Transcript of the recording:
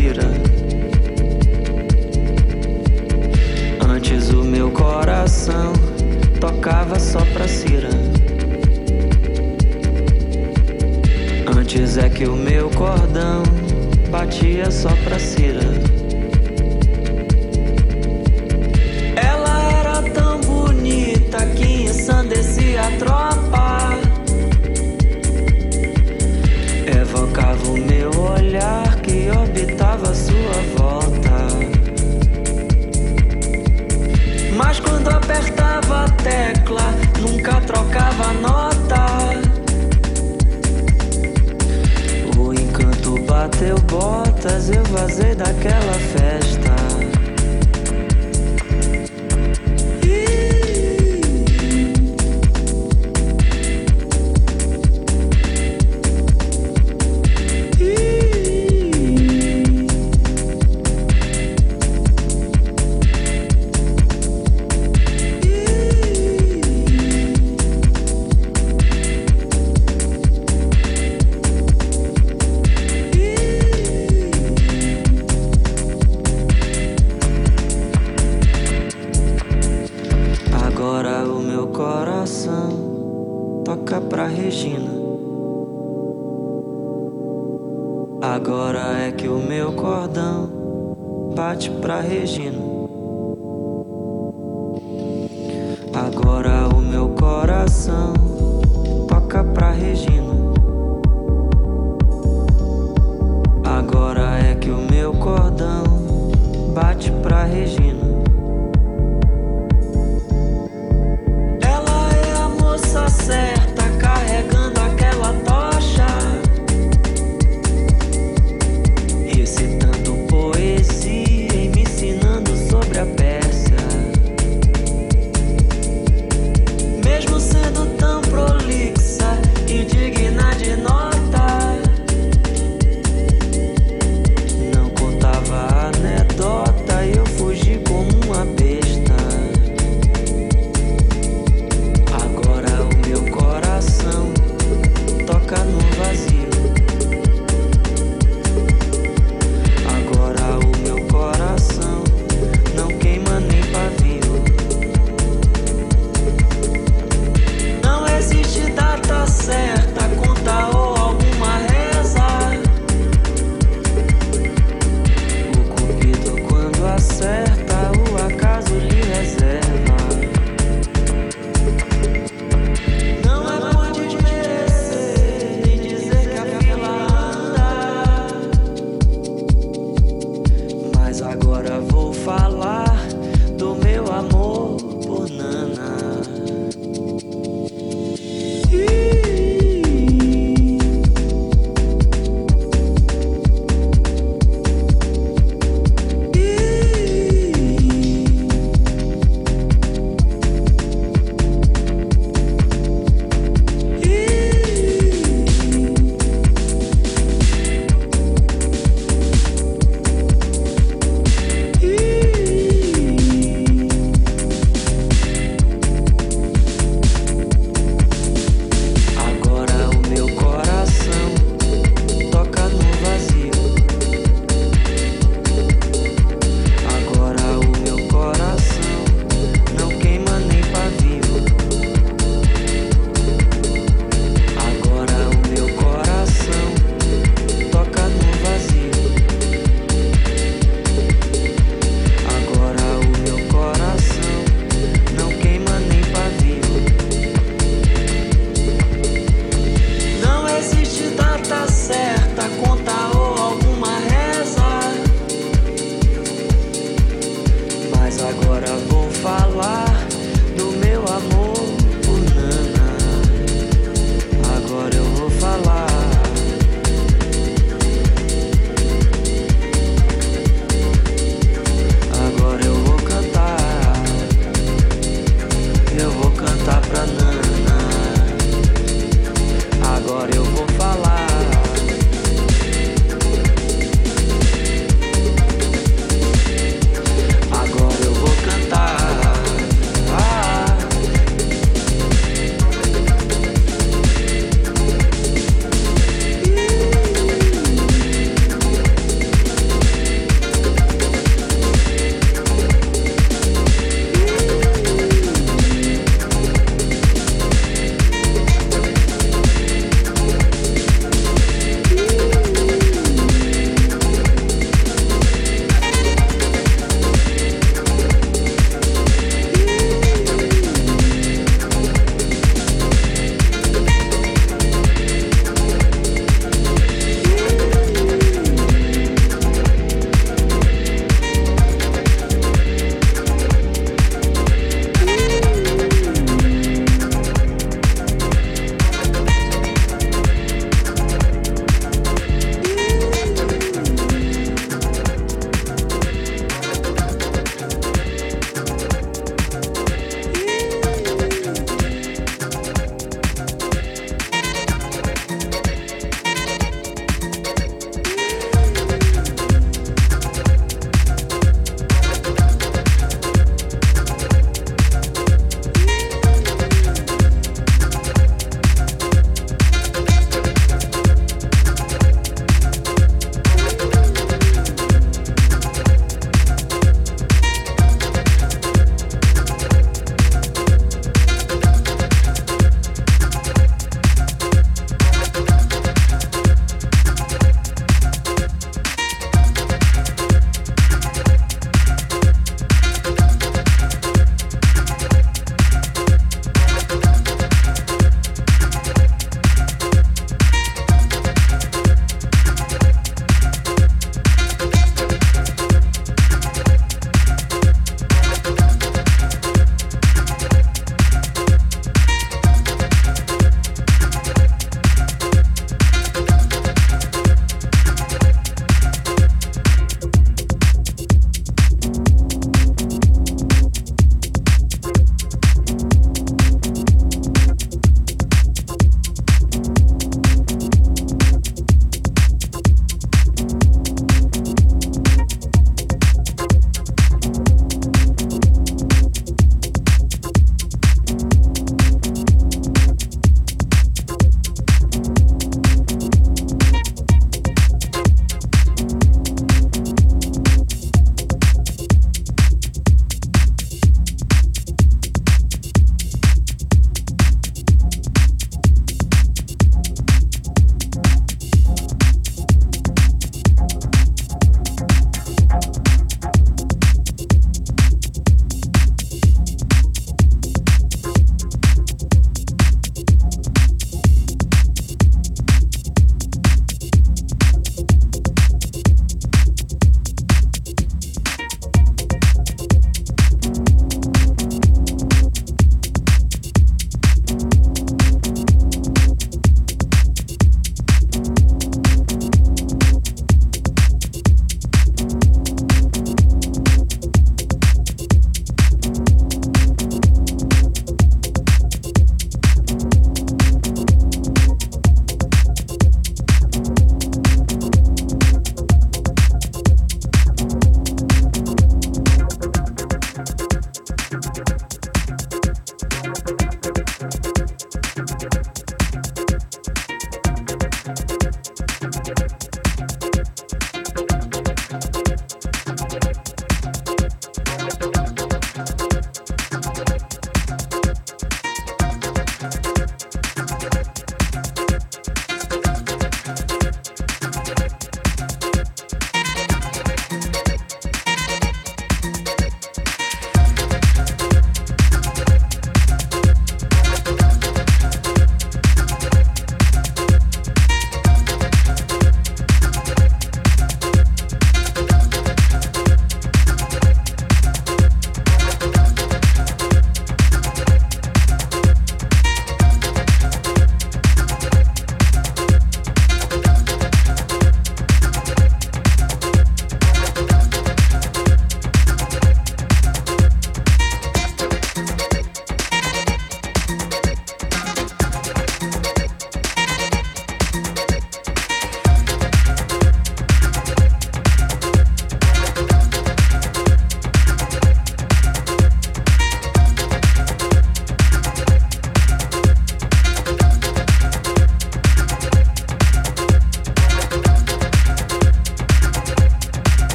mentira. Antes o meu coração tocava só pra Cira. Antes é que o meu cordão batia só pra Cira. Ela era tão bonita que ensandecia a tecla, nunca trocava nota. O encanto bateu botas, eu vazei daquela festa.